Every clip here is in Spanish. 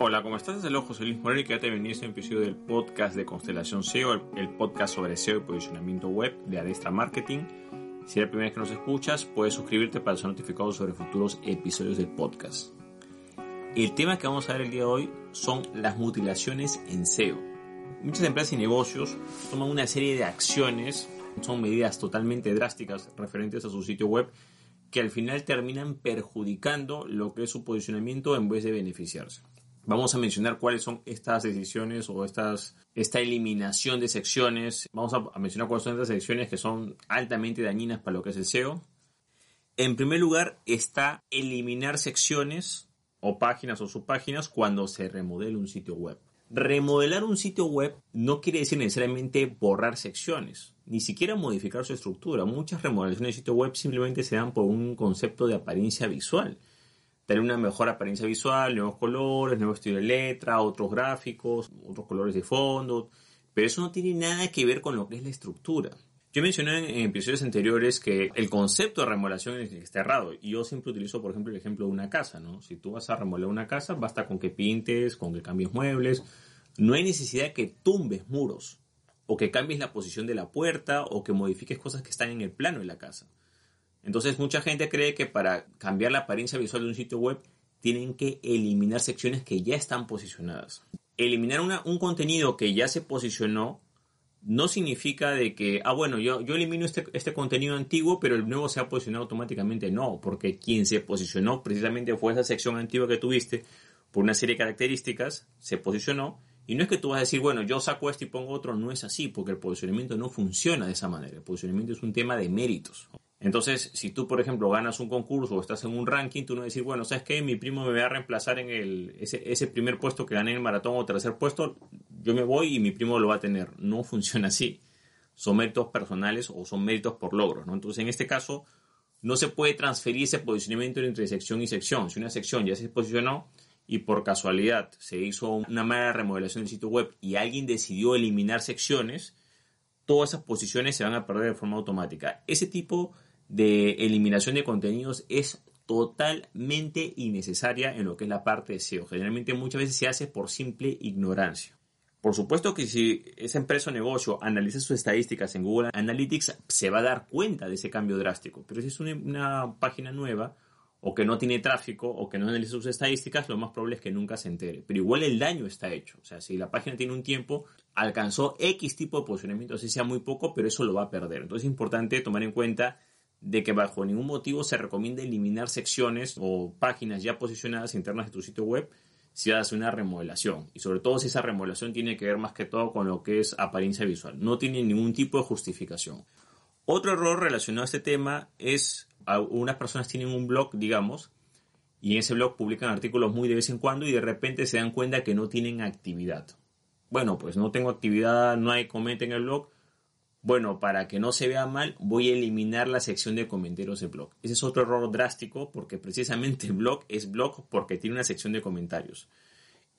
Hola, ¿cómo estás? Desde luego José Luis Moreno y que ya te venía este episodio del podcast de Constelación SEO, el, el, podcast sobre SEO y posicionamiento web de Adestra Marketing. Si es la primera vez que nos escuchas, puedes suscribirte para ser notificado sobre futuros episodios del podcast. El tema que vamos a ver el día de hoy son las mutilaciones en SEO. Muchas empresas y negocios toman una serie de acciones, son medidas totalmente drásticas referentes a su sitio web que al final terminan perjudicando lo que es su posicionamiento en vez de beneficiarse. Vamos a mencionar cuáles son estas decisiones o estas, esta eliminación de secciones. Vamos a mencionar cuáles son estas secciones que son altamente dañinas para lo que es el SEO. En primer lugar está eliminar secciones o páginas o subpáginas cuando se remodela un sitio web. Remodelar un sitio web no quiere decir necesariamente borrar secciones, ni siquiera modificar su estructura. Muchas remodelaciones de sitio web simplemente se dan por un concepto de apariencia visual tener una mejor apariencia visual, nuevos colores, nuevo estilo de letra, otros gráficos, otros colores de fondo, pero eso no tiene nada que ver con lo que es la estructura. Yo mencioné en, episodios anteriores que el concepto de remodelación está errado y yo siempre utilizo, por ejemplo, el ejemplo de una casa, ¿no? Si tú vas a remodelar una casa, basta con que pintes, con que cambies muebles, no hay necesidad que tumbes muros o que cambies la posición de la puerta o que modifiques cosas que están en el plano de la casa. Entonces mucha gente cree que para cambiar la apariencia visual de un sitio web tienen que eliminar secciones que ya están posicionadas. Eliminar un contenido que ya se posicionó no significa de que, ah, bueno, yo, yo elimino este, este contenido antiguo, pero el nuevo se ha posicionado automáticamente. No, porque quien se posicionó precisamente fue esa sección antigua que tuviste por una serie de características, se posicionó. Y no es que tú vas a decir, bueno, yo saco esto y pongo otro, no es así, porque el posicionamiento no funciona de esa manera. El posicionamiento es un tema de méritos. Entonces, si tú, por ejemplo, ganas un concurso o estás en un ranking, tú no decir, bueno, ¿sabes qué? Mi primo me va a reemplazar en el, ese, ese primer puesto que gané en el maratón o tercer puesto, yo me voy y mi primo lo va a tener. No funciona así. Son méritos personales o son méritos por logros. Entonces, en este caso, no se puede transferir ese posicionamiento entre sección y sección. Si una sección ya se posicionó y por casualidad se hizo una mala remodelación del sitio web y alguien decidió eliminar secciones, todas esas posiciones se van a perder de forma automática. Ese tipo de eliminación de contenidos es totalmente innecesaria en lo que es la parte de SEO. Generalmente muchas veces se hace por simple ignorancia. Por supuesto que si esa empresa o negocio analiza sus estadísticas en Google Analytics, se va a dar cuenta de ese cambio drástico. Pero si es una, página nueva o que no tiene tráfico o que no analiza sus estadísticas, lo más probable es que nunca se entere. Pero igual el daño está hecho. O sea, si la página tiene un tiempo, alcanzó X tipo de posicionamiento, así sea muy poco, pero eso lo va a perder. Entonces es importante tomar en cuenta de que bajo ningún motivo se recomienda eliminar secciones o páginas ya posicionadas internas de tu sitio web si haces una remodelación. Y sobre todo si esa remodelación tiene que ver más que todo con lo que es apariencia visual. No tiene ningún tipo de justificación. Otro error relacionado a este tema es unas personas tienen un blog, digamos, y en ese blog publican artículos muy de vez en cuando y de repente se dan cuenta que no tienen actividad. Bueno, pues no tengo actividad, no hay comenta en el blog, bueno, para que no se vea mal, voy a eliminar la sección de comentarios del blog. Ese es otro error drástico porque precisamente el blog es blog porque tiene una sección de comentarios.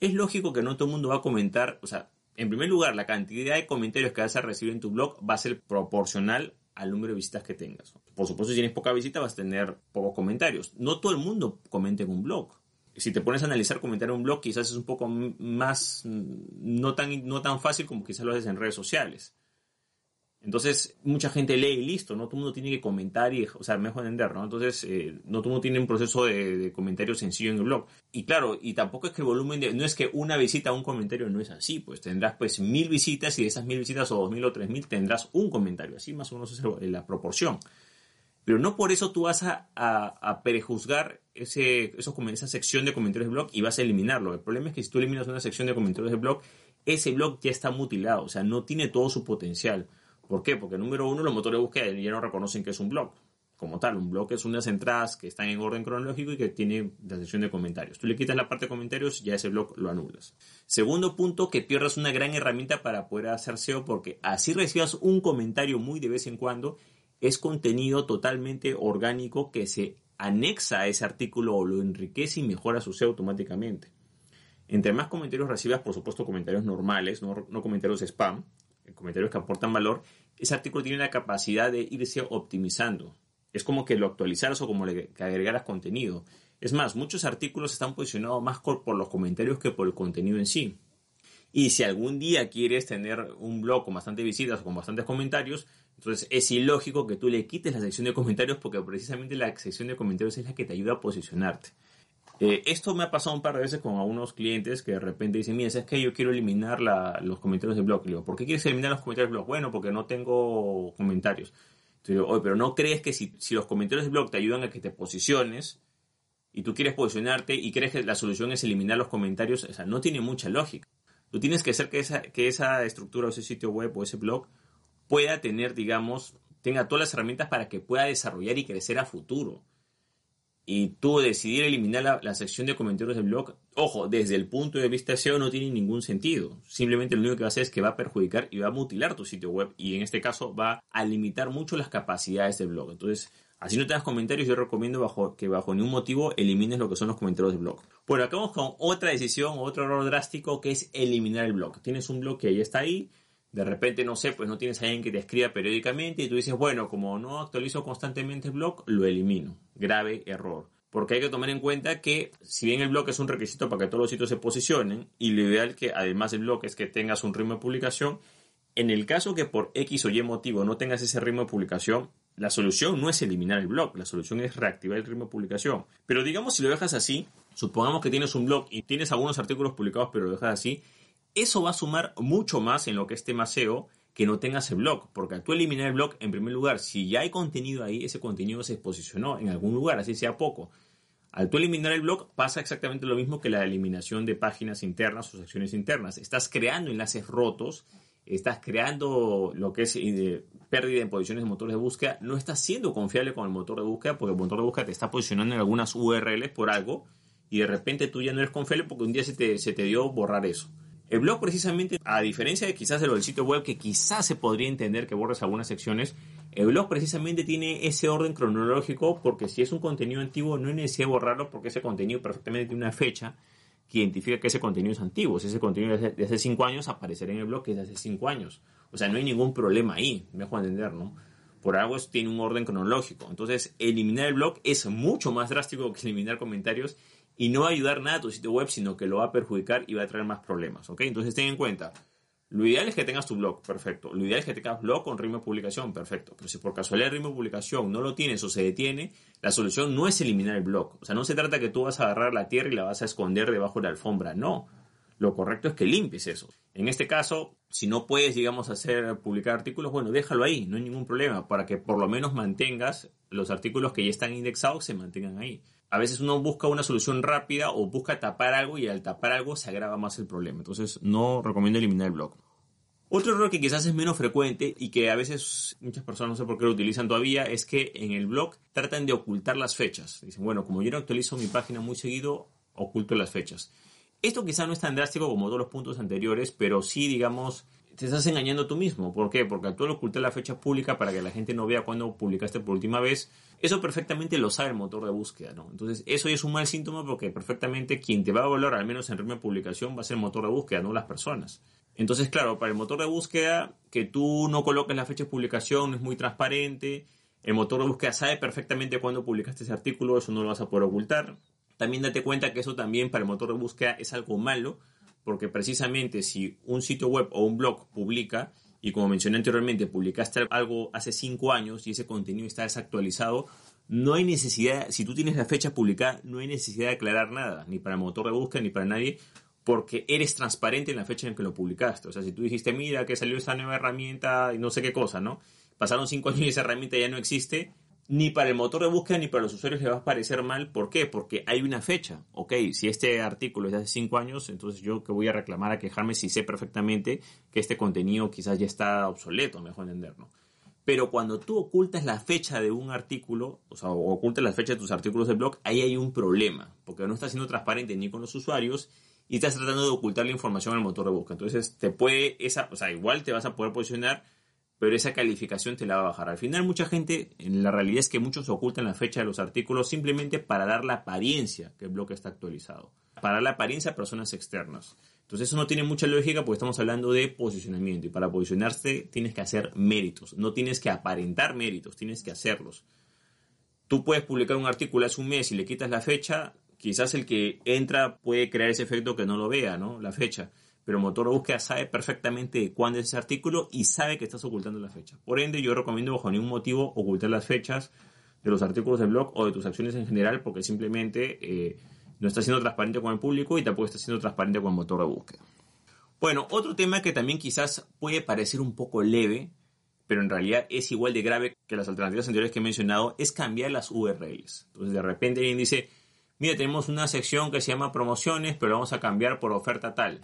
Es lógico que no todo el mundo va a comentar, o sea, en primer lugar, la cantidad de comentarios que vas a recibir en tu blog va a ser proporcional al número de visitas que tengas. Por supuesto, si tienes poca visita vas a tener pocos comentarios. No todo el mundo comenta en un blog. Si te pones a analizar comentar en un blog, quizás es un poco más no tan, no tan fácil como quizás lo haces en redes sociales. Entonces, mucha gente lee y listo, no todo el mundo tiene que comentar y, o sea, mejor entender, ¿no? Entonces, eh, no todo el mundo tiene un proceso de, de, comentario sencillo en el blog. Y claro, y tampoco es que el volumen de, no es que una visita a un comentario no es así, pues tendrás pues mil visitas y de esas mil visitas o dos mil o tres mil tendrás un comentario, así más o menos es la proporción. Pero no por eso tú vas a, a, prejuzgar ese, esos, esa sección de comentarios del blog y vas a eliminarlo. El problema es que si tú eliminas una sección de comentarios del blog, ese blog ya está mutilado, o sea, no tiene todo su potencial. ¿Por qué? Porque número uno, los motores de búsqueda ya no reconocen que es un blog. Como tal, un blog es unas entradas que están en orden cronológico y que tiene la sección de comentarios. Tú le quitas la parte de comentarios, ya ese blog lo anulas. Segundo punto, que pierdas una gran herramienta para poder hacer SEO porque así recibas un comentario muy de vez en cuando, es contenido totalmente orgánico que se anexa a ese artículo o lo enriquece y mejora su SEO automáticamente. Entre más comentarios recibas, por supuesto, comentarios normales, no, no comentarios spam, comentarios que aportan valor, ese artículo tiene la capacidad de irse optimizando. Es como que lo actualizaras o como que agregaras contenido. Es más, muchos artículos están posicionados más por los comentarios que por el contenido en sí. Y si algún día quieres tener un blog con bastantes visitas o con bastantes comentarios, entonces es ilógico que tú le quites la sección de comentarios porque precisamente la sección de comentarios es la que te ayuda a posicionarte. Eh, esto me ha pasado un par de veces con algunos clientes que de repente dicen, mira, es que yo quiero eliminar los comentarios del blog. Le digo, ¿por qué quieres eliminar los comentarios del blog? Bueno, porque no tengo comentarios. Entonces digo, pero ¿no crees que si, los comentarios del blog te ayudan a que te posiciones y tú quieres posicionarte y crees que la solución es eliminar los comentarios, o sea, no tiene mucha lógica. Tú tienes que hacer que esa, que esa estructura o ese sitio web o ese blog pueda tener, digamos, tenga todas las herramientas para que pueda desarrollar y crecer a futuro. Y tú decidir eliminar la, sección de comentarios del blog, ojo, desde el punto de vista SEO no tiene ningún sentido. Simplemente lo único que va a hacer es que va a perjudicar y va a mutilar tu sitio web y en este caso va a limitar mucho las capacidades del blog. Entonces, Así no tengas comentarios, yo recomiendo bajo, que bajo ningún motivo elimines lo que son los comentarios del blog. Bueno, acabamos con otra decisión, otro error drástico que es eliminar el blog. Tienes un blog que ya está ahí, de repente, no sé, pues no tienes a alguien que te escriba periódicamente y tú dices, bueno, como no actualizo constantemente el blog, lo elimino. Grave error. Porque hay que tomar en cuenta que si bien el blog es un requisito para que todos los sitios se posicionen, y lo ideal que además del blog es que tengas un ritmo de publicación, en el caso que por X o Y motivo no tengas ese ritmo de publicación, la solución no es eliminar el blog, la solución es reactivar el ritmo de publicación. Pero digamos si lo dejas así, supongamos que tienes un blog y tienes algunos artículos publicados pero lo dejas así, eso va a sumar mucho más en lo que es tema SEO que no tengas el blog, porque al tú eliminar el blog, en primer lugar, si ya hay contenido ahí, ese contenido se posicionó en algún lugar, así sea poco. Al tú eliminar el blog pasa exactamente lo mismo que la eliminación de páginas internas o secciones internas. Estás creando enlaces rotos estás creando lo que es eh, pérdida en posiciones de motores de búsqueda, no estás siendo confiable con el motor de búsqueda porque el motor de búsqueda te está posicionando en algunas URLs por algo y de repente tú ya no eres confiable porque un día se te, se te dio borrar eso. El blog precisamente, a diferencia de quizás de lo del sitio web, que quizás se podría entender que borres algunas secciones, el blog precisamente tiene ese orden cronológico porque si es un contenido antiguo no hay necesidad de borrarlo porque ese contenido perfectamente tiene una fecha que identifica que ese contenido es antiguo. Si ese contenido es de hace 5 años, aparecerá en el blog que es de hace 5 años. O sea, no hay ningún problema ahí, me dejo entender, ¿no? Por algo tiene un orden cronológico. Entonces, eliminar el blog es mucho más drástico que eliminar comentarios y no va a ayudar nada a tu sitio web, sino que lo va a perjudicar y va a traer más problemas, ¿ok? Entonces, ten en cuenta, lo ideal es que tengas tu blog, perfecto. Lo ideal es que tengas blog con ritmo de publicación, perfecto. Pero si por casualidad el ritmo de publicación no lo tienes o se detiene, la solución no es eliminar el blog. O sea, no se trata que tú vas a agarrar la tierra y la vas a esconder debajo de la alfombra. No. Lo correcto es que limpies eso. En este caso, si no puedes, digamos, hacer publicar artículos, bueno, déjalo ahí, no hay ningún problema, para que por lo menos mantengas los artículos que ya están indexados se mantengan ahí a veces uno busca una solución rápida o busca tapar algo y al tapar algo se agrava más el problema. Entonces no recomiendo eliminar el blog. Otro error que quizás es menos frecuente y que a veces muchas personas no sé por qué lo utilizan todavía es que en el blog tratan de ocultar las fechas. Dicen, bueno, como yo no actualizo mi página muy seguido, oculto las fechas. Esto quizás no es tan drástico como todos los puntos anteriores, pero sí, digamos, te estás engañando tú mismo. ¿Por qué? Porque tú ocultar la fecha pública para que la gente no vea cuándo publicaste por última vez. Eso perfectamente lo sabe el motor de búsqueda, ¿no? Entonces, eso es un mal síntoma porque perfectamente quien te va a evaluar, al menos en ritmo de publicación, va a ser el motor de búsqueda, no las personas. Entonces, claro, para el motor de búsqueda, que tú no coloques la fecha de publicación es muy transparente. El motor de búsqueda sabe perfectamente cuándo publicaste ese artículo, eso no lo vas a poder ocultar. También date cuenta que eso también para el motor de búsqueda es algo malo, porque precisamente si un sitio web o un blog publica, y como mencioné anteriormente, publicaste algo hace cinco años y ese contenido está desactualizado, no hay necesidad, si tú tienes la fecha publicada, no hay necesidad de aclarar nada, ni para el motor de búsqueda ni para nadie, porque eres transparente en la fecha en que lo publicaste. O sea, si tú dijiste, mira, que salió esa nueva herramienta y no sé qué cosa, ¿no? Pasaron cinco años y esa herramienta ya no existe, ni para el motor de búsqueda ni para los usuarios le va a parecer mal. ¿Por qué? Porque hay una fecha. Ok, si este artículo es de hace 5 años, entonces yo que voy a reclamar a quejarme si sé perfectamente que este contenido quizás ya está obsoleto, mejor entenderlo. Pero cuando tú ocultas la fecha de un artículo, o sea, ocultas la fecha de tus artículos de blog, ahí hay un problema, porque no estás siendo transparente ni con los usuarios y estás tratando de ocultar la información al motor de búsqueda. Entonces, te puede, esa, o sea, igual te vas a poder posicionar pero esa calificación te la va a bajar. Al final mucha gente, en la realidad es que muchos ocultan la fecha de los artículos simplemente para dar la apariencia que el bloque está actualizado, para dar la apariencia a personas externas. Entonces eso no tiene mucha lógica porque estamos hablando de posicionamiento y para posicionarse tienes que hacer méritos, no tienes que aparentar méritos, tienes que hacerlos. tú puedes publicar un artículo hace un mes y le quitas la fecha, quizás el que entra puede crear ese efecto que no lo vea, ¿no? La fecha. Pero motor de búsqueda sabe perfectamente cuándo es ese artículo y sabe que estás ocultando la fecha. Por ende, yo recomiendo bajo ningún motivo ocultar las fechas de los artículos del blog o de tus acciones en general porque simplemente eh, no estás siendo transparente con el público y tampoco estás siendo transparente con el motor de búsqueda. Bueno, otro tema que también quizás puede parecer un poco leve, pero en realidad es igual de grave que las alternativas anteriores que he mencionado, es cambiar las URLs. Entonces de repente alguien dice, mira, tenemos una sección que se llama promociones, pero vamos a cambiar por oferta tal.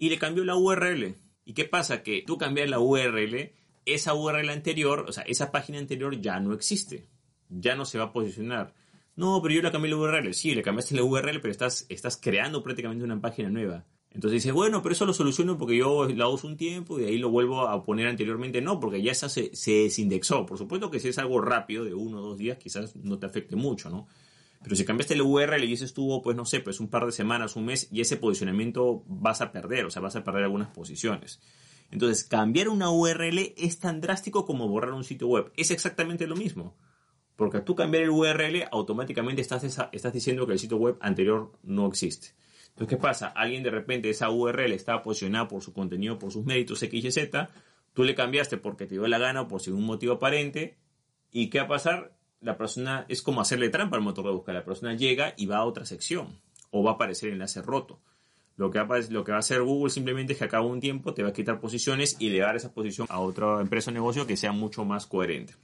Y le cambió la URL. ¿Y qué pasa? Que tú cambias la URL, esa URL anterior, o sea, esa página anterior ya no existe. Ya no se va a posicionar. No, pero yo le cambié la URL. Sí, le cambiaste la URL, pero estás, estás creando prácticamente una página nueva. Entonces dice, bueno, pero eso lo soluciono porque yo la uso un tiempo y ahí lo vuelvo a poner anteriormente. No, porque ya se, se desindexó. Por supuesto que si es algo rápido, de uno o dos días, quizás no te afecte mucho, ¿no? Pero si cambiaste el URL y ese estuvo, pues no sé, pues un par de semanas, un mes, y ese posicionamiento vas a perder, o sea, vas a perder algunas posiciones. Entonces, cambiar una URL es tan drástico como borrar un sitio web. Es exactamente lo mismo. Porque tú cambiar el URL, automáticamente estás, estás diciendo que el sitio web anterior no existe. Entonces, ¿qué pasa? Alguien de repente esa URL estaba posicionada por su contenido, por sus méritos X y Z, tú le cambiaste porque te dio la gana o por sin un motivo aparente, ¿y qué va a pasar? La persona es como hacerle trampa al motor de búsqueda. La persona llega y va a otra sección o va a aparecer el enlace roto. Lo que, va a, lo que va a hacer Google simplemente es que a cabo un tiempo te va a quitar posiciones y le va a dar esa posición a otra empresa o negocio que sea mucho más coherente.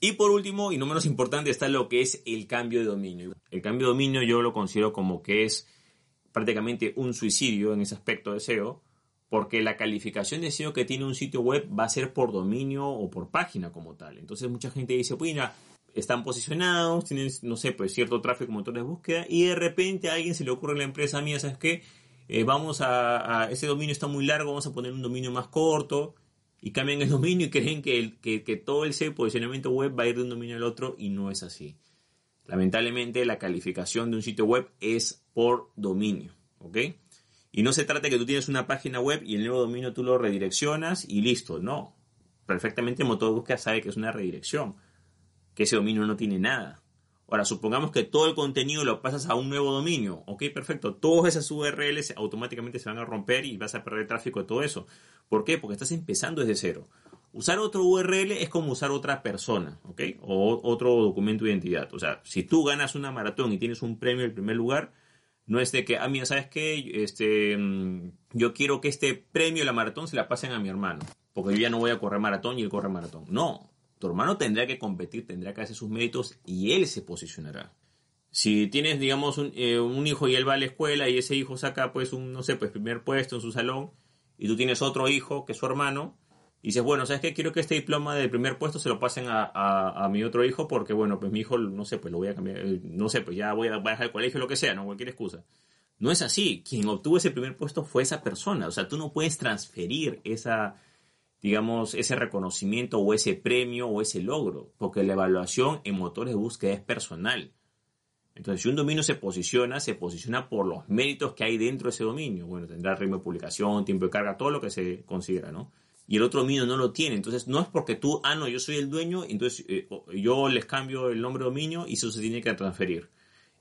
Y por último, y no menos importante, está lo que es el cambio de dominio. El cambio de dominio yo lo considero como que es prácticamente un suicidio en ese aspecto de SEO, porque la calificación de SEO que tiene un sitio web va a ser por dominio o por página como tal. Entonces mucha gente dice, pues mira, están posicionados, tienen, no sé, pues cierto tráfico motores de búsqueda y de repente a alguien se le ocurre en la empresa mía, ¿sabes qué? Eh, vamos a, ese dominio está muy largo, vamos a poner un dominio más corto y cambian el dominio y creen que, el, que todo el SEO posicionamiento web va a ir de un dominio al otro y no es así. Lamentablemente la calificación de un sitio web es por dominio, ¿ok? Y no se trata de que tú tienes una página web y el nuevo dominio tú lo redireccionas y listo, no. Perfectamente el motor de búsqueda sabe que es una redirección, que ese dominio no tiene nada. Ahora, supongamos que todo el contenido lo pasas a un nuevo dominio, ok, perfecto. Todas esas URLs automáticamente se van a romper y vas a perder tráfico de todo eso. ¿Por qué? Porque estás empezando desde cero. Usar otro URL es como usar otra persona, ¿ok? O otro documento de identidad. O sea, si tú ganas una maratón y tienes un premio en el primer lugar, no es de que, ah, mira, ¿sabes qué? Este, mm, yo quiero que este premio de la maratón se la pasen a mi hermano, porque yo ya no voy a correr maratón y él corre maratón. No, tu hermano tendrá que competir, tendrá que hacer sus méritos y él se posicionará. Si tienes, digamos, un, eh, un hijo y él va a la escuela y ese hijo saca, pues, un, no sé, pues, primer puesto en su salón, y tú tienes otro hijo que es su hermano, y dices, bueno, ¿sabes qué? Quiero que este diploma de primer puesto se lo pasen a, a, mi otro hijo porque, bueno, pues mi hijo, no sé, pues lo voy a cambiar, eh, no sé, pues ya voy a, dejar el colegio, lo que sea, no cualquier excusa. No es así. Quien obtuvo ese primer puesto fue esa persona. O sea, tú no puedes transferir esa, digamos, ese reconocimiento o ese premio o ese logro, porque la evaluación en motores de búsqueda es personal. Entonces, si un dominio se posiciona, se posiciona por los méritos que hay dentro de ese dominio. Bueno, tendrá ritmo de publicación, tiempo de carga, todo lo que se considera, ¿no? y el otro dominio no lo tiene. Entonces no es porque tú, ah, no, yo soy el dueño, entonces eh, yo les cambio el nombre de dominio y eso se tiene que transferir.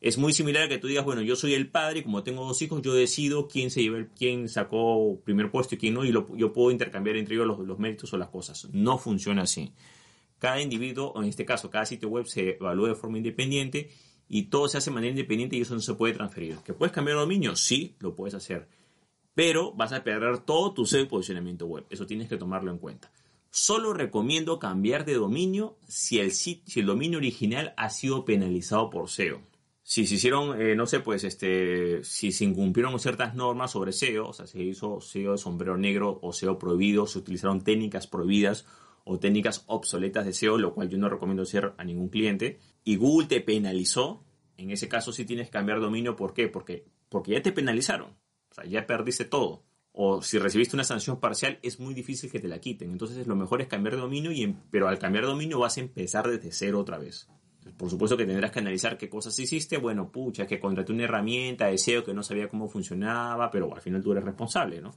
Es muy similar a que tú digas, bueno, yo soy el padre y como tengo dos hijos, yo decido quién se lleva, quién sacó primer puesto y quién no, y yo puedo intercambiar entre ellos los, méritos o las cosas. No funciona así. Cada individuo, o en este caso, cada sitio web se evalúa de forma independiente y todo se hace de manera independiente y eso no se puede transferir. ¿Que puedes cambiar el dominio? Sí, lo puedes hacer pero vas a perder todo tu SEO posicionamiento web. Eso tienes que tomarlo en cuenta. Solo recomiendo cambiar de dominio si el, si el dominio original ha sido penalizado por SEO. Si se hicieron, eh, no sé, pues, este, si se incumplieron ciertas normas sobre SEO, o sea, se hizo SEO de sombrero negro o SEO prohibido, se utilizaron técnicas prohibidas o técnicas obsoletas de SEO, lo cual yo no recomiendo hacer a ningún cliente, y Google te penalizó, en ese caso sí tienes que cambiar dominio. ¿Por qué? Porque, porque ya te penalizaron. O sea, ya perdiste todo. O si recibiste una sanción parcial, es muy difícil que te la quiten. Entonces, lo mejor es cambiar de dominio, y, pero al cambiar de dominio vas a empezar desde cero otra vez. Por supuesto que tendrás que analizar qué cosas hiciste. Bueno, pucha, que contraté una herramienta de SEO que no sabía cómo funcionaba, pero al final tú eres responsable, ¿no?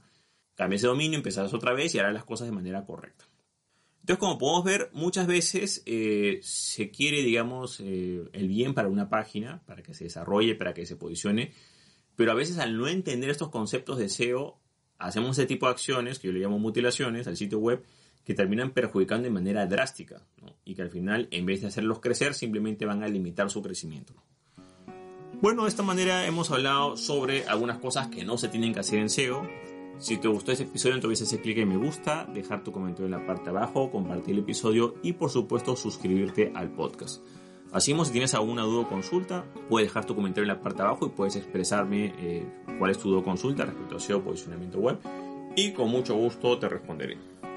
Cambias de dominio, empezarás otra vez y harás las cosas de manera correcta. Entonces, como podemos ver, muchas veces eh, se quiere, digamos, eh, el bien para una página, para que se desarrolle, para que se posicione, pero a veces al no entender estos conceptos de SEO, hacemos ese tipo de acciones, que yo le llamo mutilaciones, al sitio web, que terminan perjudicando de manera drástica y que al final, en vez de hacerlos crecer, simplemente van a limitar su crecimiento. Bueno, de esta manera hemos hablado sobre algunas cosas que no se tienen que hacer en SEO, si te gustó este episodio, entonces ese clic en me gusta, dejar tu comentario en la parte de abajo, compartir el episodio y por supuesto suscribirte al podcast. Así si tienes alguna duda o consulta, puedes dejar tu comentario en la parte de abajo y puedes expresarme eh, cuál es tu duda o consulta respecto a SEO posicionamiento web y con mucho gusto te responderé.